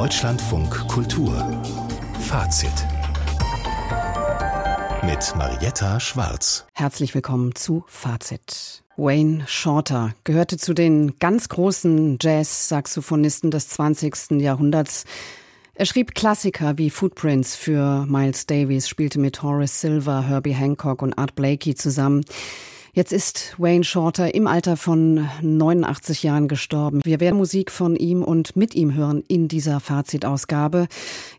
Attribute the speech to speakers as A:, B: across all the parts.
A: Deutschlandfunk Kultur Fazit mit Marietta Schwarz.
B: Herzlich willkommen zu Fazit. Wayne Shorter gehörte zu den ganz großen Jazz-Saxophonisten des 20. Jahrhunderts. Er schrieb Klassiker wie Footprints für Miles Davis, spielte mit Horace Silver, Herbie Hancock und Art Blakey zusammen. Jetzt ist Wayne Shorter im Alter von 89 Jahren gestorben. Wir werden Musik von ihm und mit ihm hören in dieser Fazitausgabe,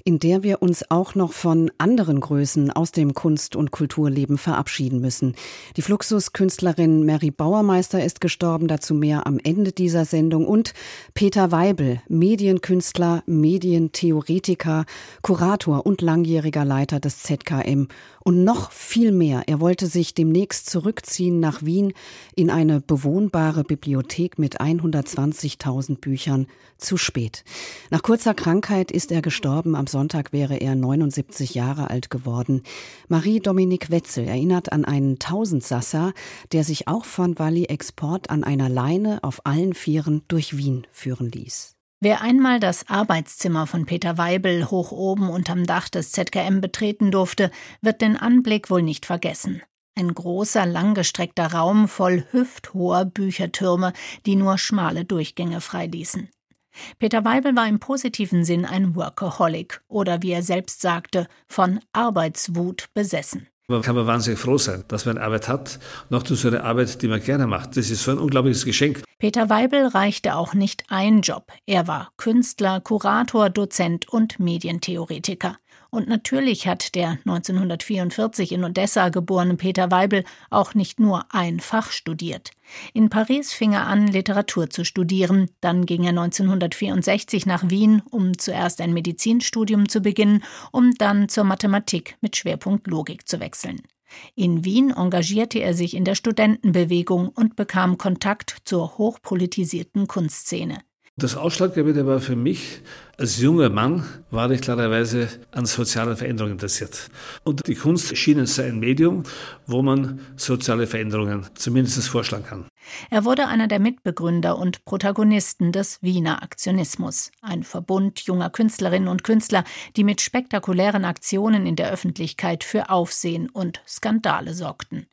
B: in der wir uns auch noch von anderen Größen aus dem Kunst- und Kulturleben verabschieden müssen. Die Fluxus-Künstlerin Mary Bauermeister ist gestorben, dazu mehr am Ende dieser Sendung und Peter Weibel, Medienkünstler, Medientheoretiker, Kurator und langjähriger Leiter des ZKM und noch viel mehr. Er wollte sich demnächst zurückziehen nach Wien in eine bewohnbare Bibliothek mit 120.000 Büchern. Zu spät. Nach kurzer Krankheit ist er gestorben. Am Sonntag wäre er 79 Jahre alt geworden. Marie-Dominique Wetzel erinnert an einen Tausendsasser, der sich auch von Walli Export an einer Leine auf allen Vieren durch Wien führen ließ.
C: Wer einmal das Arbeitszimmer von Peter Weibel hoch oben unterm Dach des ZKM betreten durfte, wird den Anblick wohl nicht vergessen. Ein großer, langgestreckter Raum voll hüfthoher Büchertürme, die nur schmale Durchgänge freiließen. Peter Weibel war im positiven Sinn ein Workaholic oder wie er selbst sagte, von Arbeitswut besessen.
D: Man kann man wahnsinnig froh sein, dass man Arbeit hat, noch zu so einer Arbeit, die man gerne macht. Das ist so ein unglaubliches Geschenk.
C: Peter Weibel reichte auch nicht ein Job. Er war Künstler, Kurator, Dozent und Medientheoretiker. Und natürlich hat der 1944 in Odessa geborene Peter Weibel auch nicht nur ein Fach studiert. In Paris fing er an, Literatur zu studieren. Dann ging er 1964 nach Wien, um zuerst ein Medizinstudium zu beginnen, um dann zur Mathematik mit Schwerpunkt Logik zu wechseln. In Wien engagierte er sich in der Studentenbewegung und bekam Kontakt zur hochpolitisierten Kunstszene.
D: Das Ausschlaggebende war für mich, als junger Mann war ich klarerweise an sozialen Veränderungen interessiert. Und die Kunst schien es ein Medium, wo man soziale Veränderungen zumindest vorschlagen kann.
C: Er wurde einer der Mitbegründer und Protagonisten des Wiener Aktionismus, ein Verbund junger Künstlerinnen und Künstler, die mit spektakulären Aktionen in der Öffentlichkeit für Aufsehen und Skandale sorgten.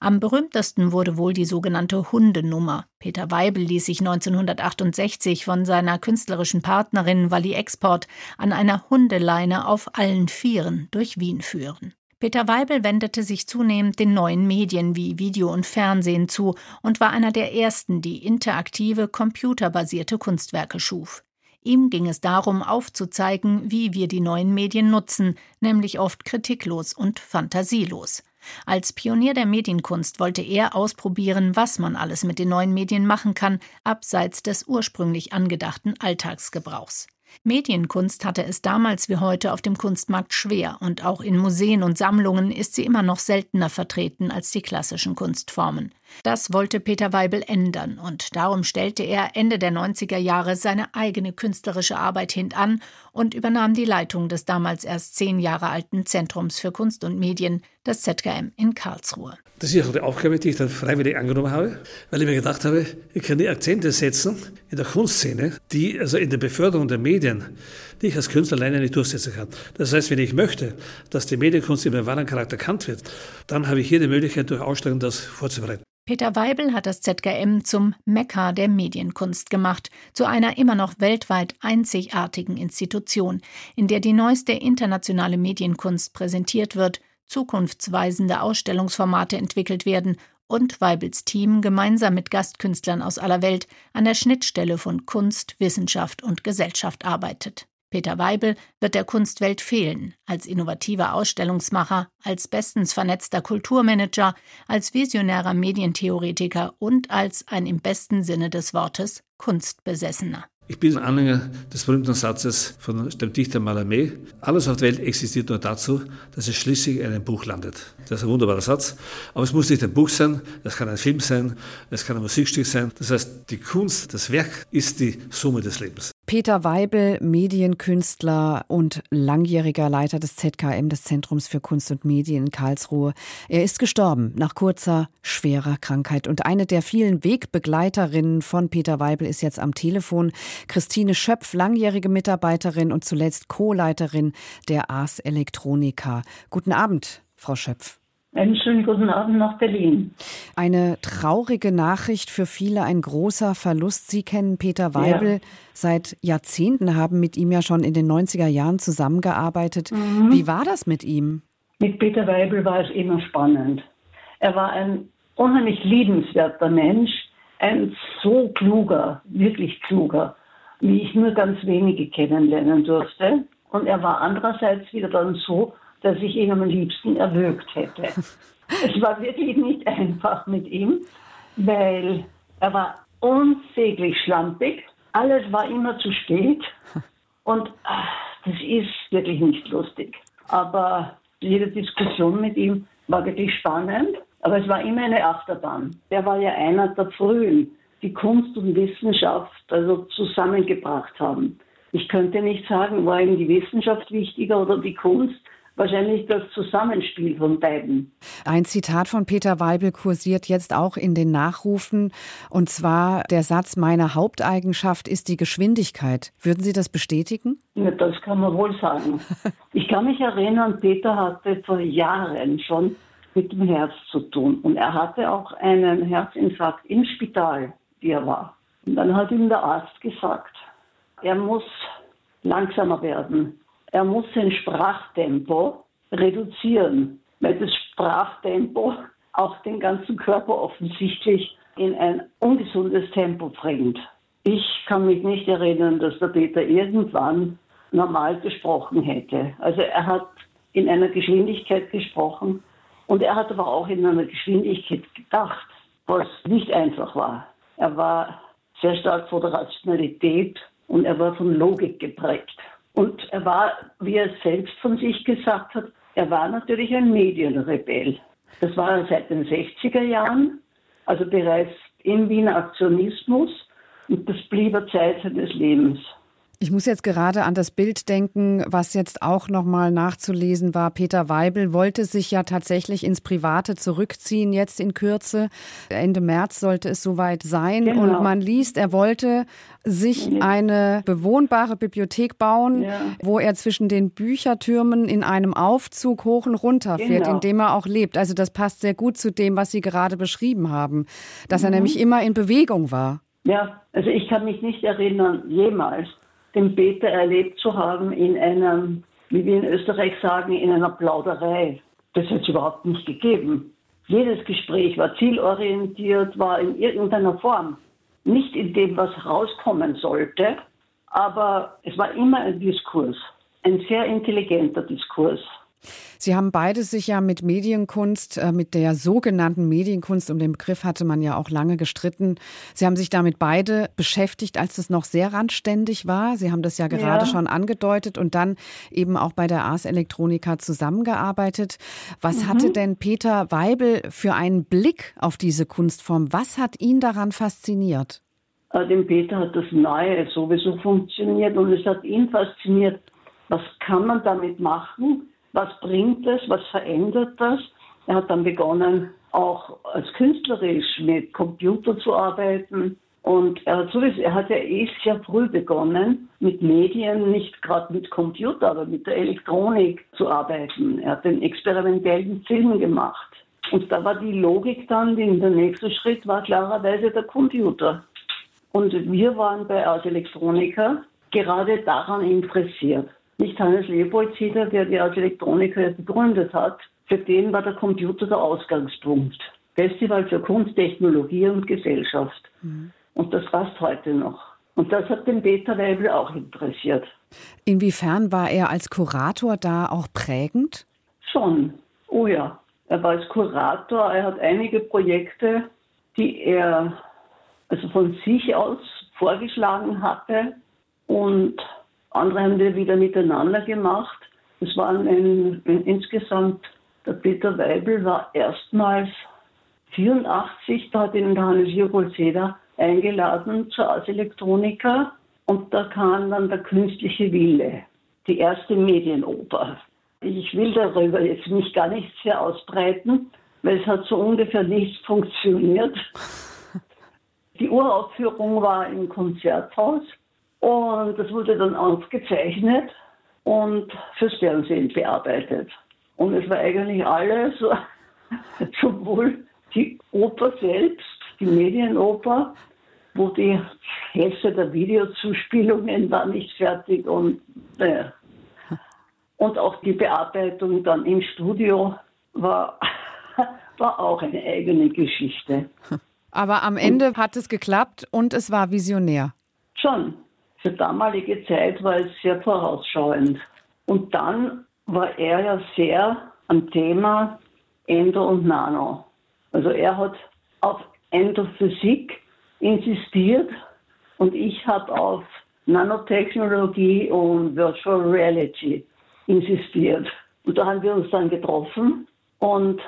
C: Am berühmtesten wurde wohl die sogenannte Hundenummer. Peter Weibel ließ sich 1968 von seiner künstlerischen Partnerin Walli Export an einer Hundeleine auf allen Vieren durch Wien führen. Peter Weibel wendete sich zunehmend den neuen Medien wie Video und Fernsehen zu und war einer der ersten, die interaktive, computerbasierte Kunstwerke schuf. Ihm ging es darum, aufzuzeigen, wie wir die neuen Medien nutzen, nämlich oft kritiklos und fantasielos. Als Pionier der Medienkunst wollte er ausprobieren, was man alles mit den neuen Medien machen kann, abseits des ursprünglich angedachten Alltagsgebrauchs. Medienkunst hatte es damals wie heute auf dem Kunstmarkt schwer und auch in Museen und Sammlungen ist sie immer noch seltener vertreten als die klassischen Kunstformen. Das wollte Peter Weibel ändern und darum stellte er Ende der 90er Jahre seine eigene künstlerische Arbeit hintan und übernahm die Leitung des damals erst zehn Jahre alten Zentrums für Kunst und Medien, das ZKM in Karlsruhe.
D: Das ist auch die Aufgabe, die ich dann freiwillig angenommen habe, weil ich mir gedacht habe, ich kann die Akzente setzen in der Kunstszene, die also in der Beförderung der Medien, die ich als Künstler alleine nicht durchsetzen kann. Das heißt, wenn ich möchte, dass die Medienkunst in ihrem wahren Charakter erkannt wird, dann habe ich hier die Möglichkeit, durch Ausstellungen das vorzubereiten.
C: Peter Weibel hat das ZKM zum Mekka der Medienkunst gemacht, zu einer immer noch weltweit einzigartigen Institution, in der die neueste internationale Medienkunst präsentiert wird, zukunftsweisende Ausstellungsformate entwickelt werden und Weibels Team gemeinsam mit Gastkünstlern aus aller Welt an der Schnittstelle von Kunst, Wissenschaft und Gesellschaft arbeitet. Peter Weibel wird der Kunstwelt fehlen, als innovativer Ausstellungsmacher, als bestens vernetzter Kulturmanager, als visionärer Medientheoretiker und als ein im besten Sinne des Wortes Kunstbesessener.
D: Ich bin Anhänger des berühmten Satzes von dem Dichter Mallarmé. Alles auf der Welt existiert nur dazu, dass es schließlich in einem Buch landet. Das ist ein wunderbarer Satz. Aber es muss nicht ein Buch sein, es kann ein Film sein, es kann ein Musikstück sein. Das heißt, die Kunst, das Werk ist die Summe des Lebens.
B: Peter Weibel, Medienkünstler und langjähriger Leiter des ZKM, des Zentrums für Kunst und Medien in Karlsruhe. Er ist gestorben nach kurzer, schwerer Krankheit. Und eine der vielen Wegbegleiterinnen von Peter Weibel ist jetzt am Telefon. Christine Schöpf, langjährige Mitarbeiterin und zuletzt Co-Leiterin der Ars Electronica. Guten Abend, Frau Schöpf.
E: Einen schönen guten Abend nach Berlin.
B: Eine traurige Nachricht für viele, ein großer Verlust. Sie kennen Peter Weibel ja. seit Jahrzehnten, haben mit ihm ja schon in den 90er Jahren zusammengearbeitet. Mhm. Wie war das mit ihm?
E: Mit Peter Weibel war es immer spannend. Er war ein unheimlich liebenswerter Mensch, ein so kluger, wirklich kluger, wie ich nur ganz wenige kennenlernen durfte. Und er war andererseits wieder dann so, dass ich ihn am liebsten erwürgt hätte. es war wirklich nicht einfach mit ihm, weil er war unsäglich schlampig. Alles war immer zu spät. Und ach, das ist wirklich nicht lustig. Aber jede Diskussion mit ihm war wirklich spannend. Aber es war immer eine Achterbahn. Der war ja einer der Frühen, die Kunst und Wissenschaft also zusammengebracht haben. Ich könnte nicht sagen, war ihm die Wissenschaft wichtiger oder die Kunst wahrscheinlich das Zusammenspiel von beiden.
B: Ein Zitat von Peter Weibel kursiert jetzt auch in den Nachrufen, und zwar der Satz, meine Haupteigenschaft ist die Geschwindigkeit. Würden Sie das bestätigen?
E: Ja, das kann man wohl sagen. Ich kann mich erinnern, Peter hatte vor Jahren schon mit dem Herz zu tun. Und er hatte auch einen Herzinfarkt im Spital, wie er war. Und dann hat ihm der Arzt gesagt, er muss langsamer werden er muss sein Sprachtempo reduzieren, weil das Sprachtempo auch den ganzen Körper offensichtlich in ein ungesundes Tempo bringt. Ich kann mich nicht erinnern, dass der Peter irgendwann normal gesprochen hätte. Also er hat in einer Geschwindigkeit gesprochen und er hat aber auch in einer Geschwindigkeit gedacht, was nicht einfach war. Er war sehr stark von der Rationalität und er war von Logik geprägt. Und er war, wie er selbst von sich gesagt hat, er war natürlich ein Medienrebell. Das war er seit den 60er Jahren, also bereits im Wiener Aktionismus. Und das blieb er Zeit seines Lebens.
B: Ich muss jetzt gerade an das Bild denken, was jetzt auch noch mal nachzulesen war. Peter Weibel wollte sich ja tatsächlich ins Private zurückziehen, jetzt in Kürze. Ende März sollte es soweit sein. Genau. Und man liest, er wollte sich eine bewohnbare Bibliothek bauen, ja. wo er zwischen den Büchertürmen in einem Aufzug hoch und runter fährt, genau. in dem er auch lebt. Also das passt sehr gut zu dem, was Sie gerade beschrieben haben, dass mhm. er nämlich immer in Bewegung war.
E: Ja, also ich kann mich nicht erinnern, jemals den Peter erlebt zu haben in einem, wie wir in Österreich sagen, in einer Plauderei. Das hat es überhaupt nicht gegeben. Jedes Gespräch war zielorientiert, war in irgendeiner Form. Nicht in dem, was rauskommen sollte, aber es war immer ein Diskurs. Ein sehr intelligenter Diskurs.
B: Sie haben beide sich ja mit Medienkunst, äh, mit der sogenannten Medienkunst, um den Begriff hatte man ja auch lange gestritten. Sie haben sich damit beide beschäftigt, als es noch sehr randständig war. Sie haben das ja gerade ja. schon angedeutet und dann eben auch bei der Ars Electronica zusammengearbeitet. Was mhm. hatte denn Peter Weibel für einen Blick auf diese Kunstform? Was hat ihn daran fasziniert?
E: Äh, dem Peter hat das Neue sowieso funktioniert und es hat ihn fasziniert. Was kann man damit machen? Was bringt es, was verändert das. Er hat dann begonnen, auch als künstlerisch mit Computer zu arbeiten. Und er hat sowieso, er hat ja eh sehr früh begonnen, mit Medien, nicht gerade mit Computer, aber mit der Elektronik zu arbeiten. Er hat den experimentellen Film gemacht. Und da war die Logik dann, der nächste Schritt war klarerweise der Computer. Und wir waren bei Ars Electronica gerade daran interessiert. Nicht Hannes Leopold-Sieder, der die Art Elektroniker begründet hat. Für den war der Computer der Ausgangspunkt. Festival für Kunst, Technologie und Gesellschaft. Mhm. Und das passt heute noch. Und das hat den Peter Weibel auch interessiert.
B: Inwiefern war er als Kurator da auch prägend?
E: Schon. Oh ja. Er war als Kurator, er hat einige Projekte, die er also von sich aus vorgeschlagen hatte und andere haben wir wieder miteinander gemacht. Es waren in, in, insgesamt, der Peter Weibel war erstmals 84, da hat ihn Hannes Jürgol Seder eingeladen zur Ars Electronica. Und da kam dann der künstliche Wille, die erste Medienoper. Ich will darüber jetzt nicht gar nichts sehr ausbreiten, weil es hat so ungefähr nicht funktioniert. Die Uraufführung war im Konzerthaus und das wurde dann aufgezeichnet und fürs Fernsehen bearbeitet. Und es war eigentlich alles, sowohl die Oper selbst, die Medienoper, wo die Hälfte der Videozuspielungen war nicht fertig und äh, und auch die Bearbeitung dann im Studio war, war auch eine eigene Geschichte.
B: Aber am Ende und, hat es geklappt und es war visionär.
E: Schon. Für damalige Zeit war es sehr vorausschauend. Und dann war er ja sehr am Thema Endo und Nano. Also er hat auf Endophysik insistiert und ich habe auf Nanotechnologie und Virtual Reality insistiert. Und da haben wir uns dann getroffen und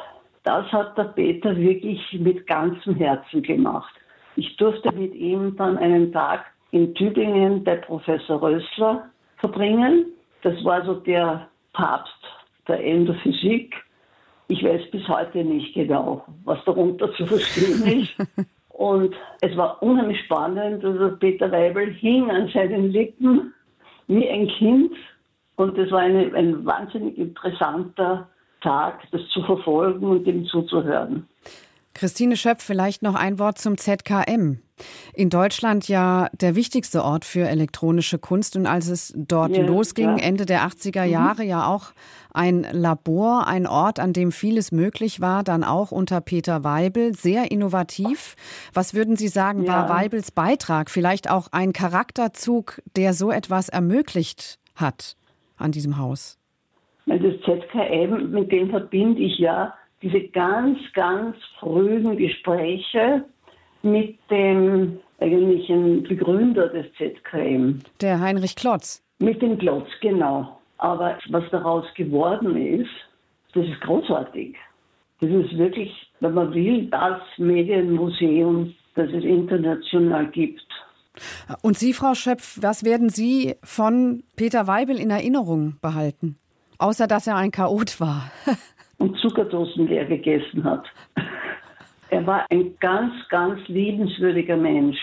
E: das hat der Peter wirklich mit ganzem Herzen gemacht. Ich durfte mit ihm dann einen Tag in Tübingen bei Professor Rössler verbringen. Das war so der Papst der Endophysik. Ich weiß bis heute nicht genau, was darunter zu verstehen ist. Und es war unheimlich spannend. Also Peter Weibel hing an seinen Lippen wie ein Kind und es war eine, ein wahnsinnig interessanter Tag, das zu verfolgen und dem zuzuhören.
B: Christine Schöpf, vielleicht noch ein Wort zum ZKM. In Deutschland ja der wichtigste Ort für elektronische Kunst. Und als es dort ja, losging, ja. Ende der 80er mhm. Jahre, mhm. ja auch ein Labor, ein Ort, an dem vieles möglich war, dann auch unter Peter Weibel, sehr innovativ. Was würden Sie sagen, ja. war Weibels Beitrag? Vielleicht auch ein Charakterzug, der so etwas ermöglicht hat? an diesem Haus?
E: Das ZKM, mit dem verbinde ich ja diese ganz, ganz frühen Gespräche mit dem eigentlichen Begründer des ZKM.
B: Der Heinrich Klotz.
E: Mit dem Klotz, genau. Aber was daraus geworden ist, das ist großartig. Das ist wirklich, wenn man will, das Medienmuseum, das es international gibt.
B: Und Sie, Frau Schöpf, was werden Sie von Peter Weibel in Erinnerung behalten? Außer, dass er ein Chaot war.
E: Und Zuckerdosen leer gegessen hat. Er war ein ganz, ganz liebenswürdiger Mensch.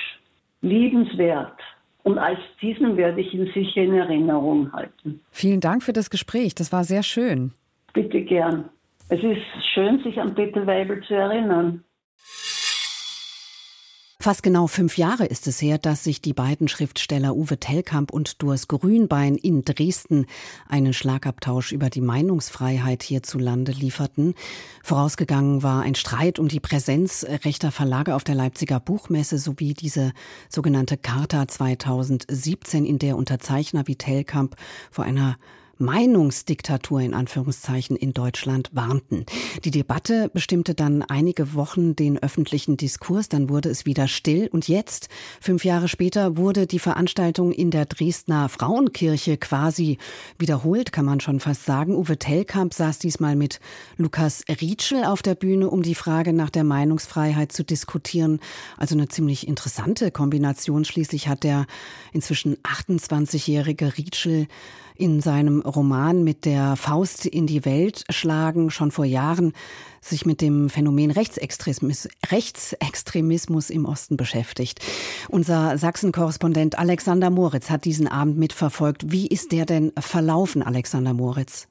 E: Liebenswert. Und als diesen werde ich ihn sicher in Erinnerung halten.
B: Vielen Dank für das Gespräch. Das war sehr schön.
E: Bitte gern. Es ist schön, sich an Peter Weibel zu erinnern.
B: Fast genau fünf Jahre ist es her, dass sich die beiden Schriftsteller Uwe Tellkamp und Durs Grünbein in Dresden einen Schlagabtausch über die Meinungsfreiheit hierzulande lieferten. Vorausgegangen war ein Streit um die Präsenz rechter Verlage auf der Leipziger Buchmesse sowie diese sogenannte Charta 2017, in der Unterzeichner wie Tellkamp vor einer Meinungsdiktatur in Anführungszeichen in Deutschland warnten. Die Debatte bestimmte dann einige Wochen den öffentlichen Diskurs, dann wurde es wieder still und jetzt, fünf Jahre später, wurde die Veranstaltung in der Dresdner Frauenkirche quasi wiederholt, kann man schon fast sagen. Uwe Tellkamp saß diesmal mit Lukas Rietschel auf der Bühne, um die Frage nach der Meinungsfreiheit zu diskutieren. Also eine ziemlich interessante Kombination. Schließlich hat der inzwischen 28-jährige Rietschel in seinem Roman mit der Faust in die Welt schlagen schon vor Jahren sich mit dem Phänomen Rechtsextremismus, Rechtsextremismus im Osten beschäftigt. Unser Sachsen-Korrespondent Alexander Moritz hat diesen Abend mitverfolgt. Wie ist der denn verlaufen, Alexander Moritz?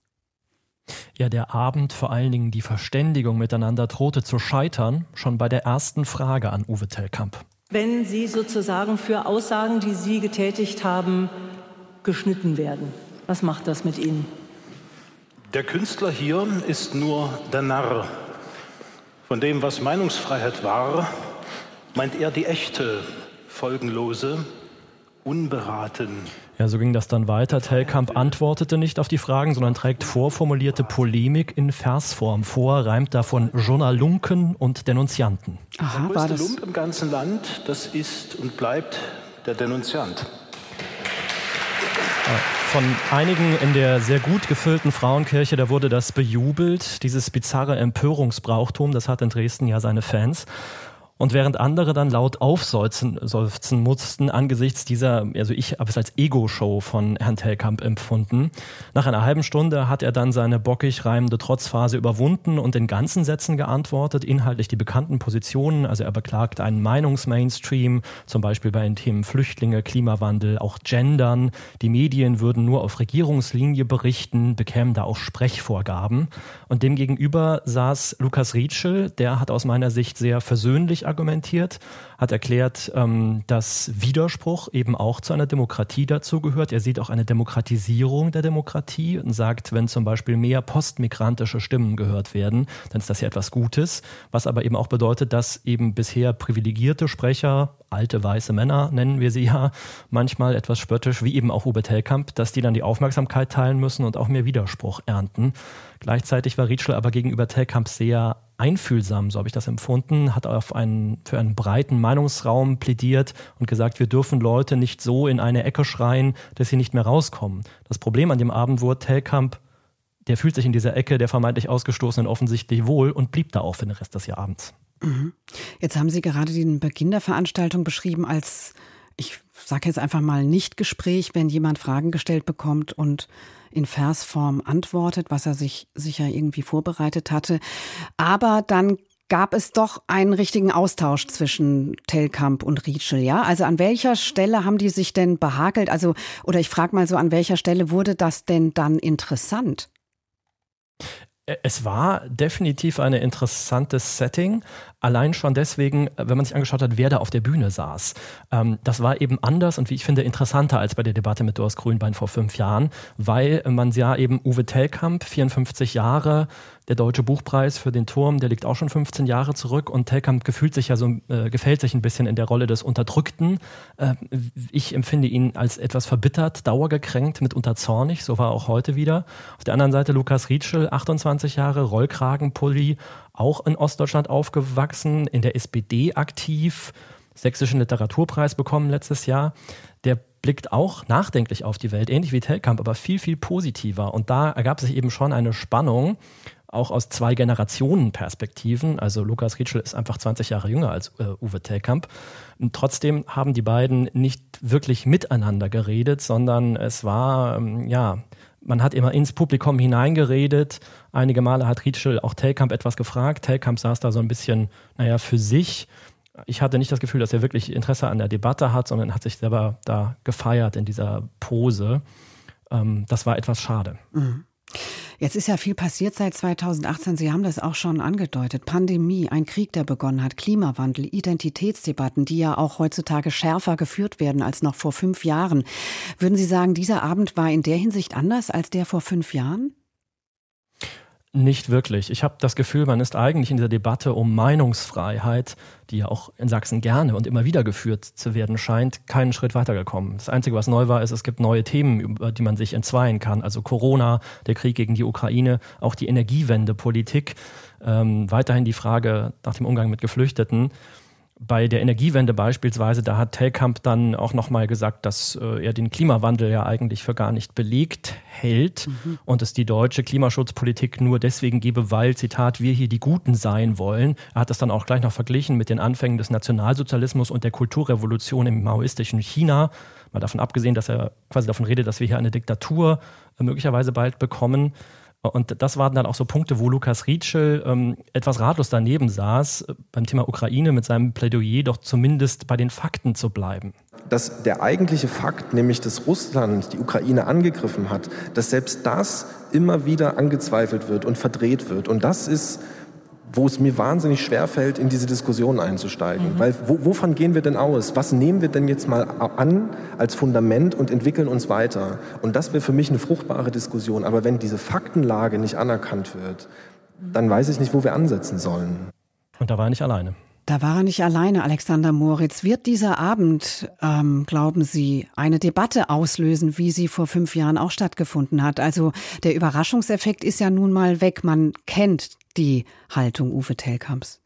F: Ja, der Abend, vor allen Dingen die Verständigung miteinander drohte zu scheitern, schon bei der ersten Frage an Uwe Tellkamp.
G: Wenn Sie sozusagen für Aussagen, die Sie getätigt haben, geschnitten werden, was macht das mit Ihnen?
H: Der Künstler hier ist nur der Narr. Von dem, was Meinungsfreiheit war, meint er die echte, folgenlose, unberaten.
F: Ja, so ging das dann weiter. Tellkamp antwortete nicht auf die Fragen, sondern trägt vorformulierte Polemik in Versform vor, reimt davon Journalunken und Denunzianten.
H: Aha, der größte Lump im ganzen Land, das ist und bleibt der Denunziant.
F: Von einigen in der sehr gut gefüllten Frauenkirche, da wurde das bejubelt, dieses bizarre Empörungsbrauchtum, das hat in Dresden ja seine Fans. Und während andere dann laut aufseufzen mussten angesichts dieser, also ich habe es als Ego-Show von Herrn Telkamp empfunden. Nach einer halben Stunde hat er dann seine bockig reimende Trotzphase überwunden und in ganzen Sätzen geantwortet, inhaltlich die bekannten Positionen. Also er beklagt einen Meinungsmainstream, zum Beispiel bei den Themen Flüchtlinge, Klimawandel, auch Gendern. Die Medien würden nur auf Regierungslinie berichten, bekämen da auch Sprechvorgaben. Und demgegenüber saß Lukas Rietschel, der hat aus meiner Sicht sehr versöhnlich argumentiert, hat erklärt, ähm, dass Widerspruch eben auch zu einer Demokratie dazugehört. Er sieht auch eine Demokratisierung der Demokratie und sagt, wenn zum Beispiel mehr postmigrantische Stimmen gehört werden, dann ist das ja etwas Gutes, was aber eben auch bedeutet, dass eben bisher privilegierte Sprecher, alte weiße Männer nennen wir sie ja, manchmal etwas spöttisch, wie eben auch Uwe Tellkamp, dass die dann die Aufmerksamkeit teilen müssen und auch mehr Widerspruch ernten. Gleichzeitig war Rietschel aber gegenüber Tellkamp sehr einfühlsam, so habe ich das empfunden, hat auf einen, für einen breiten Meinungsraum plädiert und gesagt, wir dürfen Leute nicht so in eine Ecke schreien, dass sie nicht mehr rauskommen. Das Problem an dem Abend wurde, Telkamp, der fühlt sich in dieser Ecke der vermeintlich Ausgestoßenen offensichtlich wohl und blieb da auch für den Rest des Abends.
B: Mhm. Jetzt haben Sie gerade den Beginn der Veranstaltung beschrieben als, ich sage jetzt einfach mal, Nicht-Gespräch, wenn jemand Fragen gestellt bekommt und in Versform antwortet, was er sich sicher irgendwie vorbereitet hatte. Aber dann gab es doch einen richtigen Austausch zwischen Telkamp und Rietschel, ja? Also an welcher Stelle haben die sich denn behagelt? Also, oder ich frage mal so, an welcher Stelle wurde das denn dann interessant?
F: Es war definitiv ein interessantes Setting, allein schon deswegen, wenn man sich angeschaut hat, wer da auf der Bühne saß. Ähm, das war eben anders und wie ich finde interessanter als bei der Debatte mit Doris Grünbein vor fünf Jahren, weil man ja eben Uwe Tellkamp, 54 Jahre, der Deutsche Buchpreis für den Turm, der liegt auch schon 15 Jahre zurück und Telkamp gefühlt sich ja so, äh, gefällt sich ein bisschen in der Rolle des Unterdrückten. Äh, ich empfinde ihn als etwas verbittert, dauergekränkt, mitunter zornig, so war er auch heute wieder. Auf der anderen Seite Lukas Rietschel, 28 Jahre, Rollkragenpulli, auch in Ostdeutschland aufgewachsen, in der SPD aktiv, Sächsischen Literaturpreis bekommen letztes Jahr. Der blickt auch nachdenklich auf die Welt, ähnlich wie Telkamp, aber viel, viel positiver. Und da ergab sich eben schon eine Spannung, auch aus zwei Generationen Perspektiven. Also Lukas Rietschel ist einfach 20 Jahre jünger als äh, Uwe Tellkamp. Und trotzdem haben die beiden nicht wirklich miteinander geredet, sondern es war, ähm, ja, man hat immer ins Publikum hineingeredet. Einige Male hat Rietschel auch Tellkamp etwas gefragt. Tellkamp saß da so ein bisschen, naja, für sich. Ich hatte nicht das Gefühl, dass er wirklich Interesse an der Debatte hat, sondern hat sich selber da gefeiert in dieser Pose. Ähm, das war etwas schade.
B: Mhm. Jetzt ist ja viel passiert seit 2018. Sie haben das auch schon angedeutet. Pandemie, ein Krieg, der begonnen hat, Klimawandel, Identitätsdebatten, die ja auch heutzutage schärfer geführt werden als noch vor fünf Jahren. Würden Sie sagen, dieser Abend war in der Hinsicht anders als der vor fünf Jahren?
F: Nicht wirklich. Ich habe das Gefühl, man ist eigentlich in dieser Debatte um Meinungsfreiheit, die ja auch in Sachsen gerne und immer wieder geführt zu werden scheint, keinen Schritt weitergekommen. Das Einzige, was neu war, ist, es gibt neue Themen, über die man sich entzweien kann. Also Corona, der Krieg gegen die Ukraine, auch die Energiewendepolitik, ähm, weiterhin die Frage nach dem Umgang mit Geflüchteten bei der Energiewende beispielsweise, da hat Telkamp dann auch nochmal gesagt, dass äh, er den Klimawandel ja eigentlich für gar nicht belegt hält mhm. und es die deutsche Klimaschutzpolitik nur deswegen gebe, weil, Zitat, wir hier die Guten sein wollen. Er hat das dann auch gleich noch verglichen mit den Anfängen des Nationalsozialismus und der Kulturrevolution im maoistischen China. Mal davon abgesehen, dass er quasi davon redet, dass wir hier eine Diktatur äh, möglicherweise bald bekommen. Und das waren dann auch so Punkte, wo Lukas Rietschel ähm, etwas ratlos daneben saß, beim Thema Ukraine mit seinem Plädoyer doch zumindest bei den Fakten zu bleiben.
I: Dass der eigentliche Fakt, nämlich dass Russland die Ukraine angegriffen hat, dass selbst das immer wieder angezweifelt wird und verdreht wird. Und das ist wo es mir wahnsinnig schwer fällt, in diese Diskussion einzusteigen. Mhm. Weil wo, wovon gehen wir denn aus? Was nehmen wir denn jetzt mal an als Fundament und entwickeln uns weiter? Und das wäre für mich eine fruchtbare Diskussion. Aber wenn diese Faktenlage nicht anerkannt wird, dann weiß ich nicht, wo wir ansetzen sollen.
F: Und da war er nicht alleine.
B: Da war er nicht alleine, Alexander Moritz. Wird dieser Abend, ähm, glauben Sie, eine Debatte auslösen, wie sie vor fünf Jahren auch stattgefunden hat? Also der Überraschungseffekt ist ja nun mal weg. Man kennt die Haltung Uwe Telkamps.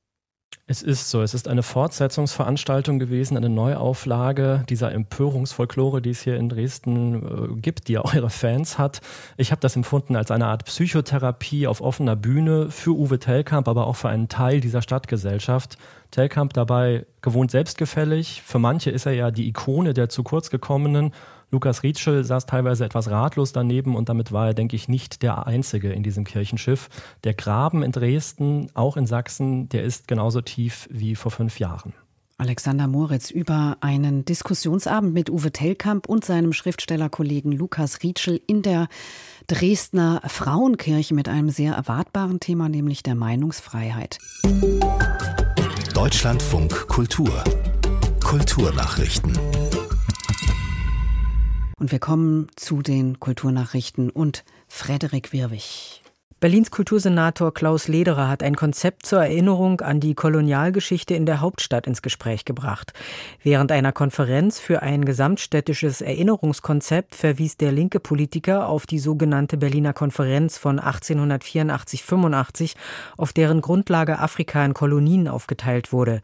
F: Es ist so, es ist eine Fortsetzungsveranstaltung gewesen, eine Neuauflage dieser Empörungsfolklore, die es hier in Dresden äh, gibt, die ja ihre Fans hat. Ich habe das empfunden als eine Art Psychotherapie auf offener Bühne für Uwe Tellkamp, aber auch für einen Teil dieser Stadtgesellschaft. Tellkamp dabei gewohnt selbstgefällig. Für manche ist er ja die Ikone der zu kurz gekommenen Lukas Rietschel saß teilweise etwas ratlos daneben und damit war er, denke ich, nicht der Einzige in diesem Kirchenschiff. Der Graben in Dresden, auch in Sachsen, der ist genauso tief wie vor fünf Jahren.
B: Alexander Moritz über einen Diskussionsabend mit Uwe Tellkamp und seinem Schriftstellerkollegen Lukas Rietschel in der Dresdner Frauenkirche mit einem sehr erwartbaren Thema, nämlich der Meinungsfreiheit.
A: Deutschlandfunk Kultur Kulturnachrichten
B: und wir kommen zu den Kulturnachrichten und Frederik Wirwig.
J: Berlins Kultursenator Klaus Lederer hat ein Konzept zur Erinnerung an die Kolonialgeschichte in der Hauptstadt ins Gespräch gebracht. Während einer Konferenz für ein gesamtstädtisches Erinnerungskonzept verwies der linke Politiker auf die sogenannte Berliner Konferenz von 1884-85, auf deren Grundlage Afrika in Kolonien aufgeteilt wurde.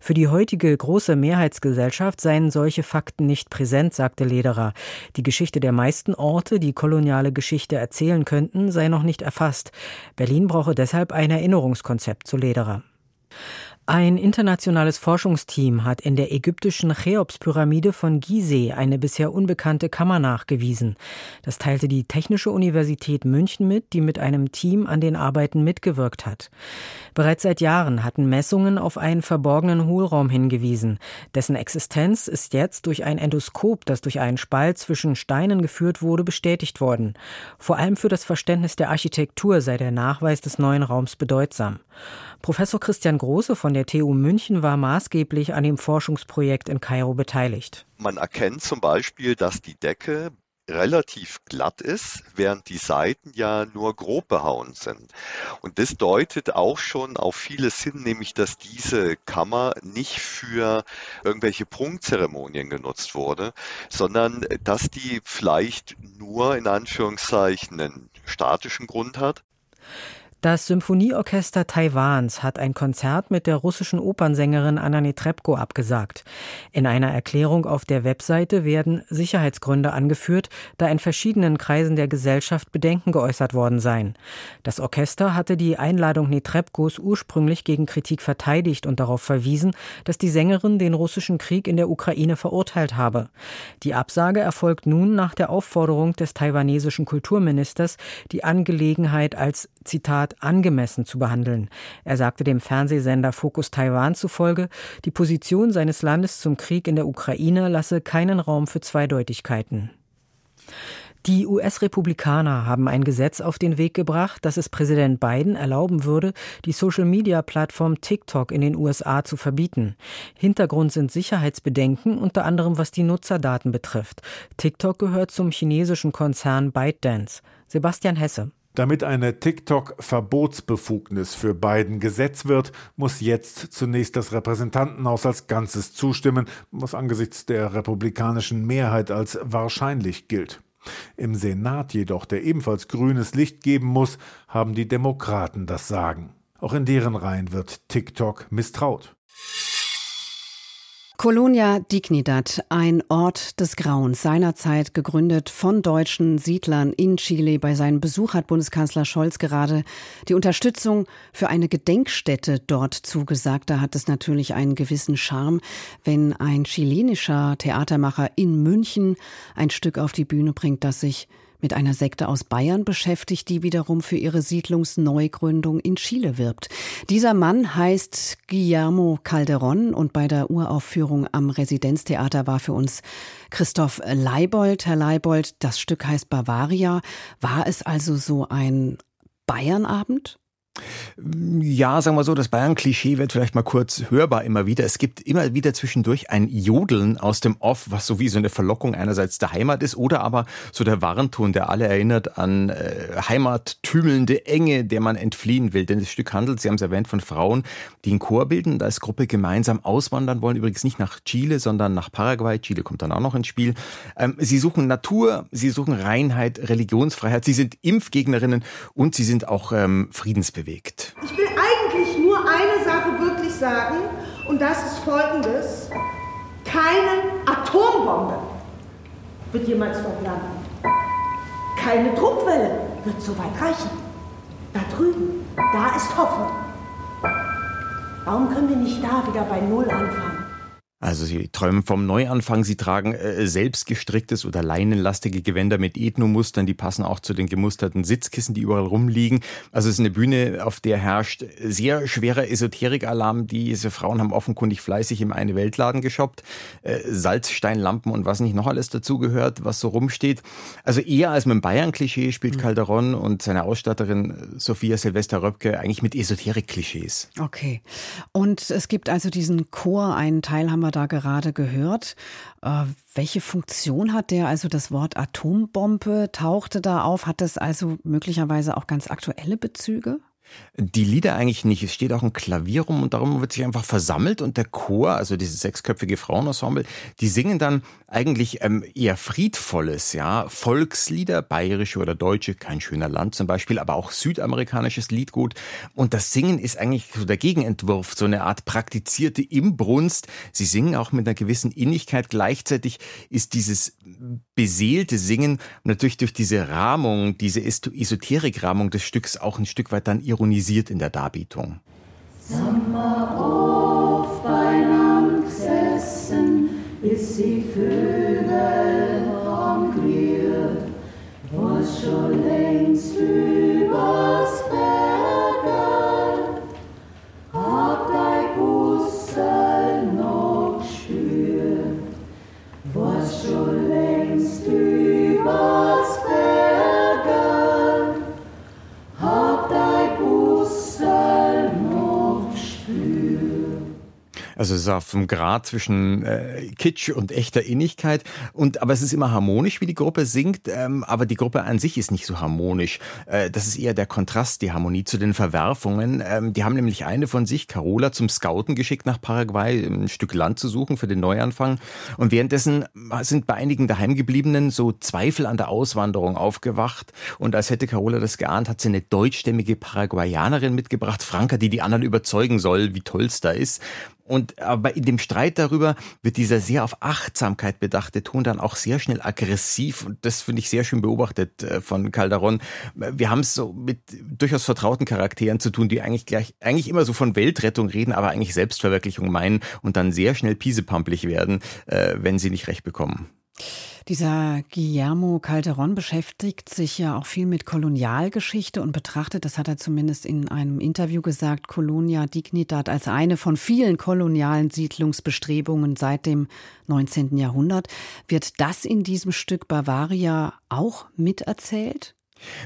J: Für die heutige große Mehrheitsgesellschaft seien solche Fakten nicht präsent, sagte Lederer. Die Geschichte der meisten Orte, die koloniale Geschichte erzählen könnten, sei noch nicht erfasst Berlin brauche deshalb ein Erinnerungskonzept zu Lederer. Ein internationales Forschungsteam hat in der ägyptischen Cheops-Pyramide von Gizeh eine bisher unbekannte Kammer nachgewiesen. Das teilte die Technische Universität München mit, die mit einem Team an den Arbeiten mitgewirkt hat. Bereits seit Jahren hatten Messungen auf einen verborgenen Hohlraum hingewiesen. Dessen Existenz ist jetzt durch ein Endoskop, das durch einen Spalt zwischen Steinen geführt wurde, bestätigt worden. Vor allem für das Verständnis der Architektur sei der Nachweis des neuen Raums bedeutsam. Professor Christian Große von der TU München war maßgeblich an dem Forschungsprojekt in Kairo beteiligt.
K: Man erkennt zum Beispiel, dass die Decke relativ glatt ist, während die Seiten ja nur grob behauen sind. Und das deutet auch schon auf vieles hin, nämlich dass diese Kammer nicht für irgendwelche Prunkzeremonien genutzt wurde, sondern dass die vielleicht nur in Anführungszeichen einen statischen Grund hat.
J: Das Symphonieorchester Taiwans hat ein Konzert mit der russischen Opernsängerin Anna Netrebko abgesagt. In einer Erklärung auf der Webseite werden Sicherheitsgründe angeführt, da in verschiedenen Kreisen der Gesellschaft Bedenken geäußert worden seien. Das Orchester hatte die Einladung Netrebkos ursprünglich gegen Kritik verteidigt und darauf verwiesen, dass die Sängerin den russischen Krieg in der Ukraine verurteilt habe. Die Absage erfolgt nun nach der Aufforderung des taiwanesischen Kulturministers, die Angelegenheit als Zitat angemessen zu behandeln. Er sagte dem Fernsehsender Focus Taiwan zufolge, die Position seines Landes zum Krieg in der Ukraine lasse keinen Raum für Zweideutigkeiten. Die US-Republikaner haben ein Gesetz auf den Weg gebracht, das es Präsident Biden erlauben würde, die Social-Media-Plattform TikTok in den USA zu verbieten. Hintergrund sind Sicherheitsbedenken, unter anderem was die Nutzerdaten betrifft. TikTok gehört zum chinesischen Konzern ByteDance. Sebastian Hesse.
L: Damit eine TikTok-Verbotsbefugnis für Biden Gesetz wird, muss jetzt zunächst das Repräsentantenhaus als Ganzes zustimmen, was angesichts der republikanischen Mehrheit als wahrscheinlich gilt. Im Senat jedoch, der ebenfalls grünes Licht geben muss, haben die Demokraten das Sagen. Auch in deren Reihen wird TikTok misstraut.
B: Colonia Dignidad, ein Ort des Grauens, seinerzeit gegründet von deutschen Siedlern in Chile. Bei seinem Besuch hat Bundeskanzler Scholz gerade die Unterstützung für eine Gedenkstätte dort zugesagt. Da hat es natürlich einen gewissen Charme, wenn ein chilenischer Theatermacher in München ein Stück auf die Bühne bringt, das sich mit einer Sekte aus Bayern beschäftigt, die wiederum für ihre Siedlungsneugründung in Chile wirbt. Dieser Mann heißt Guillermo Calderon und bei der Uraufführung am Residenztheater war für uns Christoph Leibold. Herr Leibold, das Stück heißt Bavaria. War es also so ein Bayernabend?
M: Ja, sagen wir so, das Bayern-Klischee wird vielleicht mal kurz hörbar immer wieder. Es gibt immer wieder zwischendurch ein Jodeln aus dem Off, was so wie so eine Verlockung einerseits der Heimat ist oder aber so der Warnton, der alle erinnert an äh, heimattümelnde Enge, der man entfliehen will. Denn das Stück handelt, Sie haben es erwähnt, von Frauen, die einen Chor bilden, da als Gruppe gemeinsam auswandern wollen. Übrigens nicht nach Chile, sondern nach Paraguay. Chile kommt dann auch noch ins Spiel. Ähm, sie suchen Natur, sie suchen Reinheit, Religionsfreiheit, sie sind Impfgegnerinnen und sie sind auch ähm, friedensbewegt
N: bewegt. Ich will eigentlich nur eine Sache wirklich sagen, und das ist folgendes. Keine Atombombe wird jemals dort landen. Keine Druckwelle wird so weit reichen. Da drüben, da ist Hoffnung. Warum können wir nicht da wieder bei Null anfangen?
M: Also sie träumen vom Neuanfang, sie tragen äh, selbstgestricktes oder leinenlastige Gewänder mit Ethnomustern, die passen auch zu den gemusterten Sitzkissen, die überall rumliegen. Also es ist eine Bühne, auf der herrscht sehr schwerer Esoterikalarm. Diese Frauen haben offenkundig fleißig im eine Weltladen geshoppt, äh, Salzsteinlampen und was nicht noch alles dazugehört, was so rumsteht. Also eher als mit dem Bayern-Klischee spielt mhm. Calderon und seine Ausstatterin Sophia Silvester Röpke eigentlich mit Esoterik-Klischees.
B: Okay. Und es gibt also diesen Chor, einen Teil haben wir wir da gerade gehört. Äh, welche Funktion hat der? Also das Wort Atombombe tauchte da auf. Hat das also möglicherweise auch ganz aktuelle Bezüge?
M: Die Lieder eigentlich nicht. Es steht auch ein Klavier rum und darum wird sich einfach versammelt und der Chor, also dieses sechsköpfige Frauenensemble, die singen dann eigentlich ähm, eher friedvolles, ja, Volkslieder, bayerische oder deutsche, kein schöner Land zum Beispiel, aber auch südamerikanisches Liedgut. Und das Singen ist eigentlich so der Gegenentwurf, so eine Art praktizierte Imbrunst. Sie singen auch mit einer gewissen Innigkeit. Gleichzeitig ist dieses beseelte Singen natürlich durch diese Rahmung, diese Esoterik-Rahmung des Stücks auch ein Stück weit dann ironisiert in der Darbietung.
O: Sommer auf beieinander gesessen, bis sie Vögel
M: Also es ist auf dem Grad zwischen äh, Kitsch und echter Innigkeit. Und aber es ist immer harmonisch, wie die Gruppe singt. Ähm, aber die Gruppe an sich ist nicht so harmonisch. Äh, das ist eher der Kontrast, die Harmonie zu den Verwerfungen. Ähm, die haben nämlich eine von sich, Carola, zum Scouten geschickt nach Paraguay, ein Stück Land zu suchen für den Neuanfang. Und währenddessen sind bei einigen daheimgebliebenen so Zweifel an der Auswanderung aufgewacht. Und als hätte Carola das geahnt, hat sie eine deutschstämmige Paraguayanerin mitgebracht, Franka, die die anderen überzeugen soll, wie toll es da ist. Und aber in dem Streit darüber wird dieser sehr auf Achtsamkeit bedachte Ton dann auch sehr schnell aggressiv. Und das finde ich sehr schön beobachtet äh, von Calderon. Wir haben es so mit durchaus vertrauten Charakteren zu tun, die eigentlich gleich, eigentlich immer so von Weltrettung reden, aber eigentlich Selbstverwirklichung meinen und dann sehr schnell piesepampelig werden, äh, wenn sie nicht recht bekommen.
B: Dieser Guillermo Calderon beschäftigt sich ja auch viel mit Kolonialgeschichte und betrachtet, das hat er zumindest in einem Interview gesagt, Colonia Dignidad als eine von vielen kolonialen Siedlungsbestrebungen seit dem 19. Jahrhundert. Wird das in diesem Stück Bavaria auch miterzählt?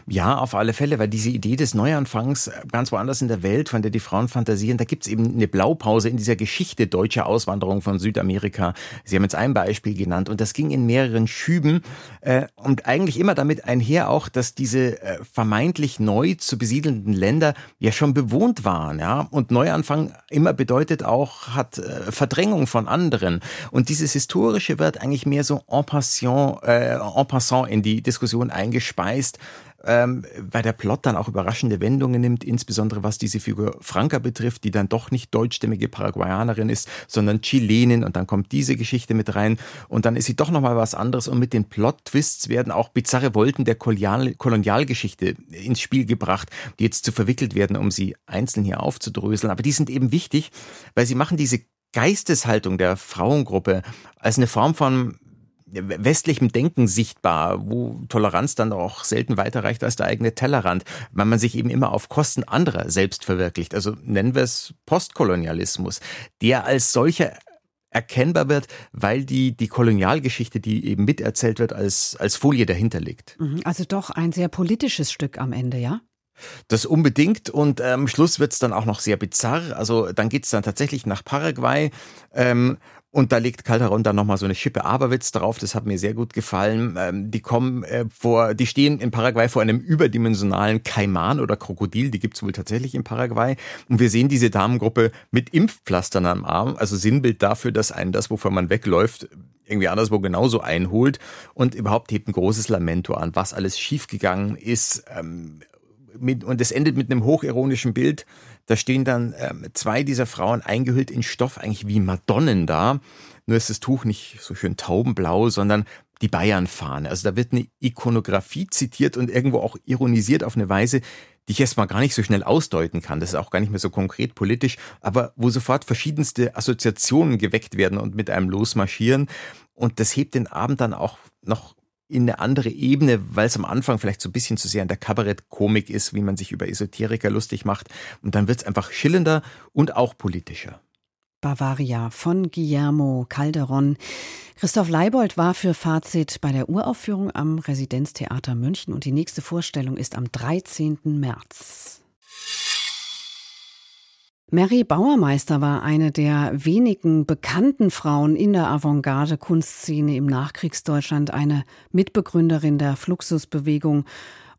M: Ja, auf alle Fälle, weil diese Idee des Neuanfangs ganz woanders in der Welt, von der die Frauen fantasieren, da gibt's eben eine Blaupause in dieser Geschichte deutscher Auswanderung von Südamerika. Sie haben jetzt ein Beispiel genannt und das ging in mehreren Schüben äh, und eigentlich immer damit einher auch, dass diese äh, vermeintlich neu zu besiedelnden Länder ja schon bewohnt waren, ja. Und Neuanfang immer bedeutet auch hat äh, Verdrängung von anderen. Und dieses historische wird eigentlich mehr so en passant, äh, en passant in die Diskussion eingespeist ähm, weil der Plot dann auch überraschende Wendungen nimmt, insbesondere was diese Figur Franca betrifft, die dann doch nicht deutschstämmige Paraguayanerin ist, sondern Chilenin. Und dann kommt diese Geschichte mit rein. Und dann ist sie doch nochmal was anderes. Und mit den Plot-Twists werden auch bizarre Wolken der Kolonial Kolonialgeschichte ins Spiel gebracht, die jetzt zu verwickelt werden, um sie einzeln hier aufzudröseln, aber die sind eben wichtig, weil sie machen diese Geisteshaltung der Frauengruppe als eine Form von westlichem Denken sichtbar, wo Toleranz dann auch selten weiter reicht als der eigene Tellerrand, weil man sich eben immer auf Kosten anderer selbst verwirklicht. Also nennen wir es Postkolonialismus, der als solcher erkennbar wird, weil die, die Kolonialgeschichte, die eben miterzählt wird, als, als Folie dahinter liegt.
B: Mhm. Also doch ein sehr politisches Stück am Ende, ja?
M: Das unbedingt und am ähm, Schluss wird's dann auch noch sehr bizarr. Also dann geht's dann tatsächlich nach Paraguay ähm, und da legt Calderon dann nochmal so eine Schippe Aberwitz drauf, das hat mir sehr gut gefallen. Ähm, die kommen äh, vor, die stehen in Paraguay vor einem überdimensionalen Kaiman oder Krokodil, die gibt's wohl tatsächlich in Paraguay. Und wir sehen diese Damengruppe mit Impfpflastern am Arm, also Sinnbild dafür, dass einen das, wovon man wegläuft, irgendwie anderswo genauso einholt und überhaupt hebt ein großes Lamento an, was alles schiefgegangen ist. Ähm, mit, und es endet mit einem hochironischen Bild. Da stehen dann ähm, zwei dieser Frauen eingehüllt in Stoff, eigentlich wie Madonnen da. Nur ist das Tuch nicht so schön taubenblau, sondern die Bayernfahne. Also da wird eine Ikonografie zitiert und irgendwo auch ironisiert auf eine Weise, die ich erstmal gar nicht so schnell ausdeuten kann. Das ist auch gar nicht mehr so konkret politisch, aber wo sofort verschiedenste Assoziationen geweckt werden und mit einem losmarschieren. Und das hebt den Abend dann auch noch in eine andere Ebene, weil es am Anfang vielleicht so ein bisschen zu sehr an der Kabarettkomik ist, wie man sich über Esoteriker lustig macht. Und dann wird es einfach schillender und auch politischer.
B: Bavaria von Guillermo Calderon. Christoph Leibold war für Fazit bei der Uraufführung am Residenztheater München und die nächste Vorstellung ist am 13. März. Mary Bauermeister war eine der wenigen bekannten Frauen in der Avantgarde-Kunstszene im Nachkriegsdeutschland, eine Mitbegründerin der Fluxusbewegung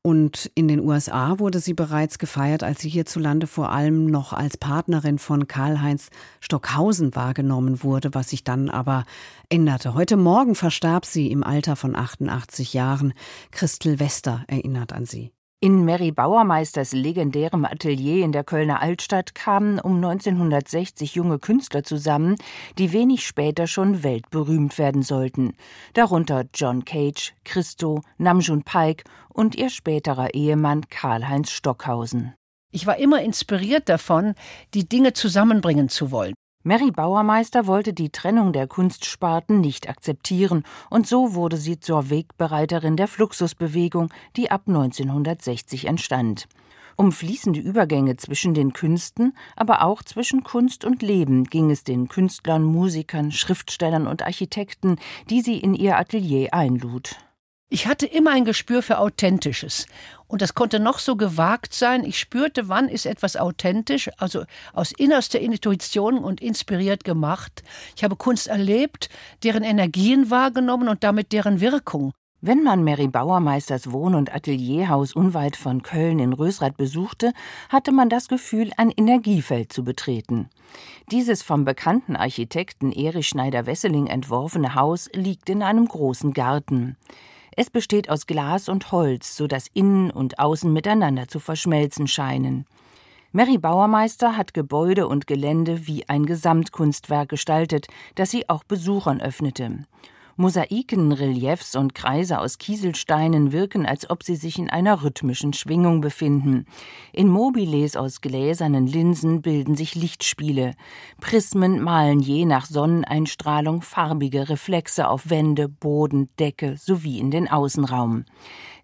B: und in den USA wurde sie bereits gefeiert, als sie hierzulande vor allem noch als Partnerin von Karl-Heinz Stockhausen wahrgenommen wurde, was sich dann aber änderte. Heute Morgen verstarb sie im Alter von 88 Jahren. Christel Wester erinnert an sie.
P: In Mary Bauermeisters legendärem Atelier in der Kölner Altstadt kamen um 1960 junge Künstler zusammen, die wenig später schon weltberühmt werden sollten. Darunter John Cage, Christo, Namjoon Paik und ihr späterer Ehemann Karl-Heinz Stockhausen.
Q: Ich war immer inspiriert davon, die Dinge zusammenbringen zu wollen.
P: Mary Bauermeister wollte die Trennung der Kunstsparten nicht akzeptieren und so wurde sie zur Wegbereiterin der Fluxusbewegung, die ab 1960 entstand. Um fließende Übergänge zwischen den Künsten, aber auch zwischen Kunst und Leben ging es den Künstlern, Musikern, Schriftstellern und Architekten, die sie in ihr Atelier einlud.
Q: Ich hatte immer ein Gespür für Authentisches. Und das konnte noch so gewagt sein. Ich spürte, wann ist etwas authentisch, also aus innerster Intuition und inspiriert gemacht. Ich habe Kunst erlebt, deren Energien wahrgenommen und damit deren Wirkung.
P: Wenn man Mary Bauermeisters Wohn- und Atelierhaus unweit von Köln in Rösrath besuchte, hatte man das Gefühl, ein Energiefeld zu betreten. Dieses vom bekannten Architekten Erich Schneider-Wesseling entworfene Haus liegt in einem großen Garten. Es besteht aus Glas und Holz, so dass Innen und Außen miteinander zu verschmelzen scheinen. Mary Bauermeister hat Gebäude und Gelände wie ein Gesamtkunstwerk gestaltet, das sie auch Besuchern öffnete. Mosaiken, Reliefs und Kreise aus Kieselsteinen wirken, als ob sie sich in einer rhythmischen Schwingung befinden. In Mobiles aus gläsernen Linsen bilden sich Lichtspiele. Prismen malen je nach Sonneneinstrahlung farbige Reflexe auf Wände, Boden, Decke sowie in den Außenraum.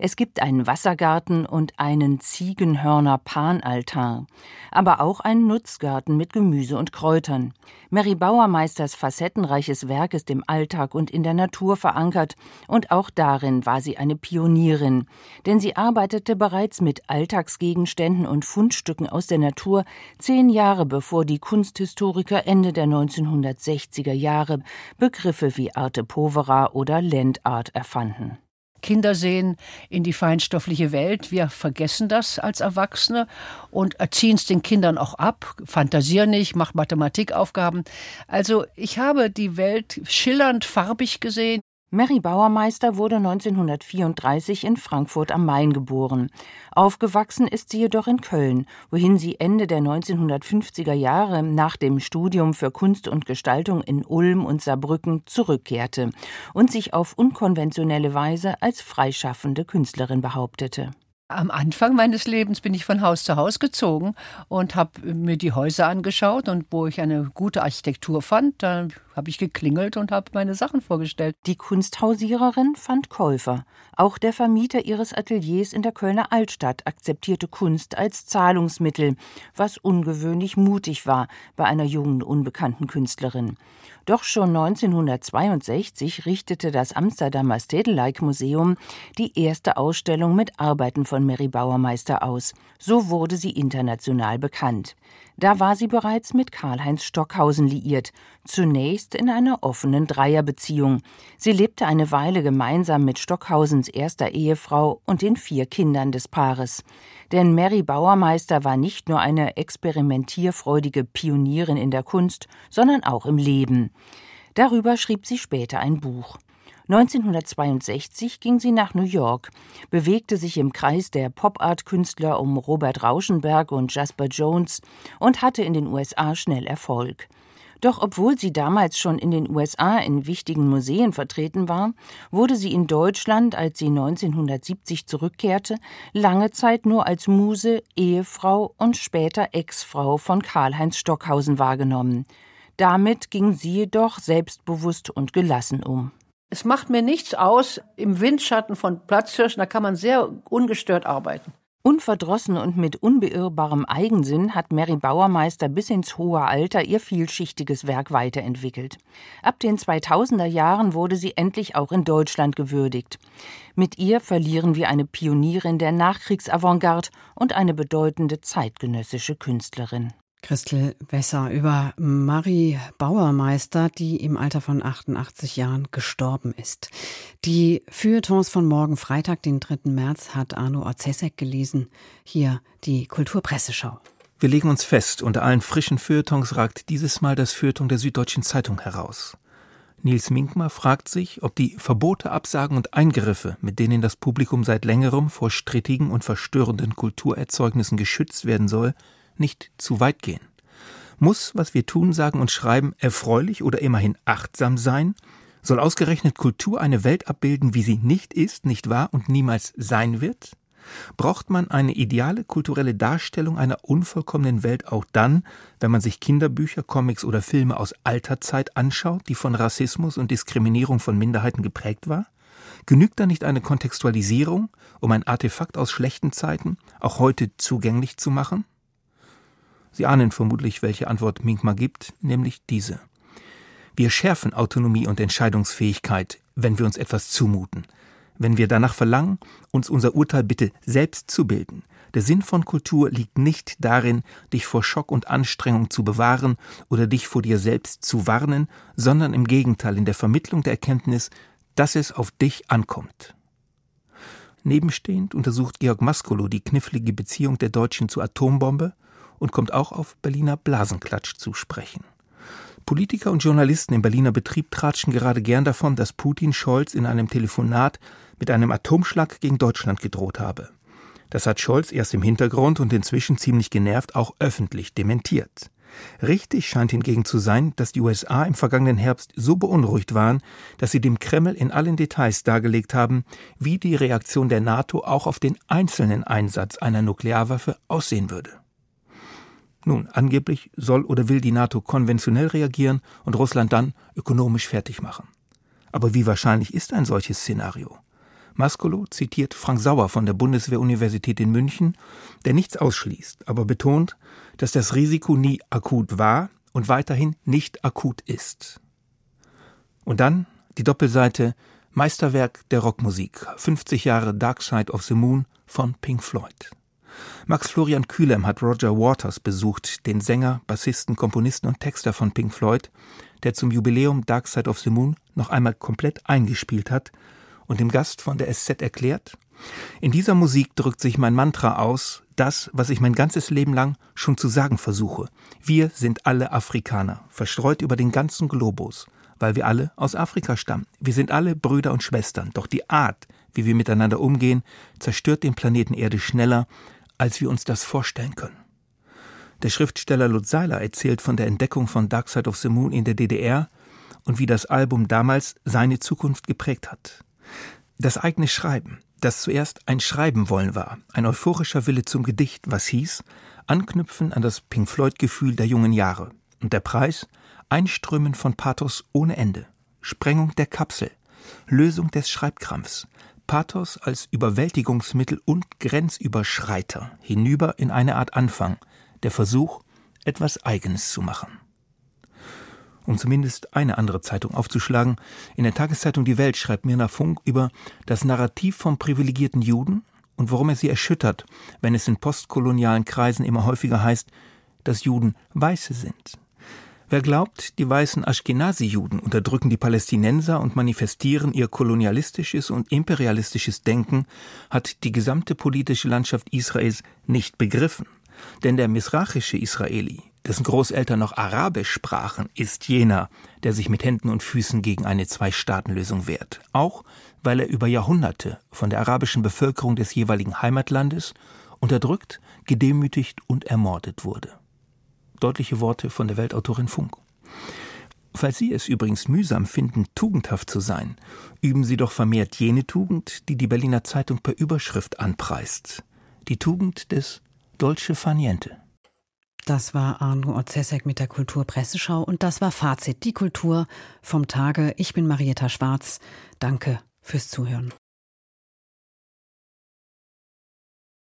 P: Es gibt einen Wassergarten und einen Ziegenhörner-Panaltar, aber auch einen Nutzgarten mit Gemüse und Kräutern. Mary Bauermeisters facettenreiches Werk ist im Alltag und in der Natur verankert, und auch darin war sie eine Pionierin, denn sie arbeitete bereits mit Alltagsgegenständen und Fundstücken aus der Natur zehn Jahre bevor die Kunsthistoriker Ende der 1960er Jahre Begriffe wie Arte Povera oder Landart erfanden.
Q: Kinder sehen in die feinstoffliche Welt. Wir vergessen das als Erwachsene und erziehen es den Kindern auch ab. Fantasier nicht, mach Mathematikaufgaben. Also ich habe die Welt schillernd farbig gesehen.
P: Mary Bauermeister wurde 1934 in Frankfurt am Main geboren. Aufgewachsen ist sie jedoch in Köln, wohin sie Ende der 1950er Jahre nach dem Studium für Kunst und Gestaltung in Ulm und Saarbrücken zurückkehrte und sich auf unkonventionelle Weise als freischaffende Künstlerin behauptete.
Q: Am Anfang meines Lebens bin ich von Haus zu Haus gezogen und habe mir die Häuser angeschaut und wo ich eine gute Architektur fand, da habe ich geklingelt und habe meine Sachen vorgestellt.
P: Die Kunsthausiererin fand Käufer. Auch der Vermieter ihres Ateliers in der Kölner Altstadt akzeptierte Kunst als Zahlungsmittel, was ungewöhnlich mutig war bei einer jungen, unbekannten Künstlerin. Doch schon 1962 richtete das Amsterdamer Stedelijk Museum die erste Ausstellung mit Arbeiten von Mary Bauermeister aus. So wurde sie international bekannt. Da war sie bereits mit Karl-Heinz Stockhausen liiert, zunächst in einer offenen Dreierbeziehung. Sie lebte eine Weile gemeinsam mit Stockhausens erster Ehefrau und den vier Kindern des Paares. Denn Mary Bauermeister war nicht nur eine experimentierfreudige Pionierin in der Kunst, sondern auch im Leben. Darüber schrieb sie später ein Buch. 1962 ging sie nach New York, bewegte sich im Kreis der Pop-Art-Künstler um Robert Rauschenberg und Jasper Jones und hatte in den USA schnell Erfolg. Doch obwohl sie damals schon in den USA in wichtigen Museen vertreten war, wurde sie in Deutschland, als sie 1970 zurückkehrte, lange Zeit nur als Muse, Ehefrau und später Ex-Frau von Karl-Heinz Stockhausen wahrgenommen. Damit ging sie jedoch selbstbewusst und gelassen um.
Q: Es macht mir nichts aus, im Windschatten von Platzhirschen, da kann man sehr ungestört arbeiten.
P: Unverdrossen und mit unbeirrbarem Eigensinn hat Mary Bauermeister bis ins hohe Alter ihr vielschichtiges Werk weiterentwickelt. Ab den 2000er Jahren wurde sie endlich auch in Deutschland gewürdigt. Mit ihr verlieren wir eine Pionierin der Nachkriegsavantgarde und eine bedeutende zeitgenössische Künstlerin.
B: Christel Wesser über Marie Bauermeister, die im Alter von 88 Jahren gestorben ist. Die Feuilletons von morgen Freitag, den 3. März, hat Arno Orzesek gelesen. Hier die Kulturpresseschau.
R: Wir legen uns fest, unter allen frischen Feuilletons ragt dieses Mal das Feuilleton der Süddeutschen Zeitung heraus. Nils Minkmar fragt sich, ob die Verbote, Absagen und Eingriffe, mit denen das Publikum seit längerem vor strittigen und verstörenden Kulturerzeugnissen geschützt werden soll, nicht zu weit gehen? Muss, was wir tun, sagen und schreiben, erfreulich oder immerhin achtsam sein? Soll ausgerechnet Kultur eine Welt abbilden, wie sie nicht ist, nicht war und niemals sein wird? Braucht man eine ideale kulturelle Darstellung einer unvollkommenen Welt auch dann, wenn man sich Kinderbücher, Comics oder Filme aus alter Zeit anschaut, die von Rassismus und Diskriminierung von Minderheiten geprägt war? Genügt da nicht eine Kontextualisierung, um ein Artefakt aus schlechten Zeiten auch heute zugänglich zu machen? Sie ahnen vermutlich, welche Antwort Minkma gibt, nämlich diese. Wir schärfen Autonomie und Entscheidungsfähigkeit, wenn wir uns etwas zumuten, wenn wir danach verlangen, uns unser Urteil bitte selbst zu bilden. Der Sinn von Kultur liegt nicht darin, dich vor Schock und Anstrengung zu bewahren oder dich vor dir selbst zu warnen, sondern im Gegenteil in der Vermittlung der Erkenntnis, dass es auf dich ankommt. Nebenstehend untersucht Georg Maskolo die knifflige Beziehung der Deutschen zur Atombombe und kommt auch auf Berliner Blasenklatsch zu sprechen. Politiker und Journalisten im Berliner Betrieb tratschen gerade gern davon, dass Putin Scholz in einem Telefonat mit einem Atomschlag gegen Deutschland gedroht habe. Das hat Scholz erst im Hintergrund und inzwischen ziemlich genervt auch öffentlich dementiert. Richtig scheint hingegen zu sein, dass die USA im vergangenen Herbst so beunruhigt waren, dass sie dem Kreml in allen Details dargelegt haben, wie die Reaktion der NATO auch auf den einzelnen Einsatz einer Nuklearwaffe aussehen würde. Nun, angeblich soll oder will die NATO konventionell reagieren und Russland dann ökonomisch fertig machen. Aber wie wahrscheinlich ist ein solches Szenario? Maskolo zitiert Frank Sauer von der Bundeswehr-Universität in München, der nichts ausschließt, aber betont, dass das Risiko nie akut war und weiterhin nicht akut ist. Und dann die Doppelseite Meisterwerk der Rockmusik, 50 Jahre Dark Side of the Moon von Pink Floyd. Max Florian Kühlem hat Roger Waters besucht, den Sänger, Bassisten, Komponisten und Texter von Pink Floyd, der zum Jubiläum Dark Side of the Moon noch einmal komplett eingespielt hat und dem Gast von der SZ erklärt, in dieser Musik drückt sich mein Mantra aus, das, was ich mein ganzes Leben lang schon zu sagen versuche. Wir sind alle Afrikaner, verstreut über den ganzen Globus, weil wir alle aus Afrika stammen. Wir sind alle Brüder und Schwestern, doch die Art, wie wir miteinander umgehen, zerstört den Planeten Erde schneller, als wir uns das vorstellen können. Der Schriftsteller Lutz Seiler erzählt von der Entdeckung von Dark Side of the Moon in der DDR und wie das Album damals seine Zukunft geprägt hat. Das eigene Schreiben, das zuerst ein Schreiben wollen war, ein euphorischer Wille zum Gedicht, was hieß, anknüpfen an das Pink Floyd-Gefühl der jungen Jahre. Und der Preis? Einströmen von Pathos ohne Ende, Sprengung der Kapsel, Lösung des Schreibkrampfs, Pathos als Überwältigungsmittel und Grenzüberschreiter hinüber in eine Art Anfang, der Versuch, etwas Eigenes zu machen. Um zumindest eine andere Zeitung aufzuschlagen, in der Tageszeitung Die Welt schreibt Mirna Funk über das Narrativ vom privilegierten Juden und warum er sie erschüttert, wenn es in postkolonialen Kreisen immer häufiger heißt, dass Juden Weiße sind. Wer glaubt, die weißen Ashkenazi-Juden unterdrücken die Palästinenser und manifestieren ihr kolonialistisches und imperialistisches Denken, hat die gesamte politische Landschaft Israels nicht begriffen. Denn der misrachische Israeli, dessen Großeltern noch Arabisch sprachen, ist jener, der sich mit Händen und Füßen gegen eine Zwei-Staaten-Lösung wehrt. Auch weil er über Jahrhunderte von der arabischen Bevölkerung des jeweiligen Heimatlandes unterdrückt, gedemütigt und ermordet wurde. Deutliche Worte von der Weltautorin Funk. Falls Sie es übrigens mühsam finden, tugendhaft zu sein, üben Sie doch vermehrt jene Tugend, die die Berliner Zeitung per Überschrift anpreist. Die Tugend des Dolce Faniente.
B: Das war Arno Orzesek mit der Kulturpresseschau und das war Fazit, die Kultur vom Tage. Ich bin Marietta Schwarz. Danke fürs Zuhören.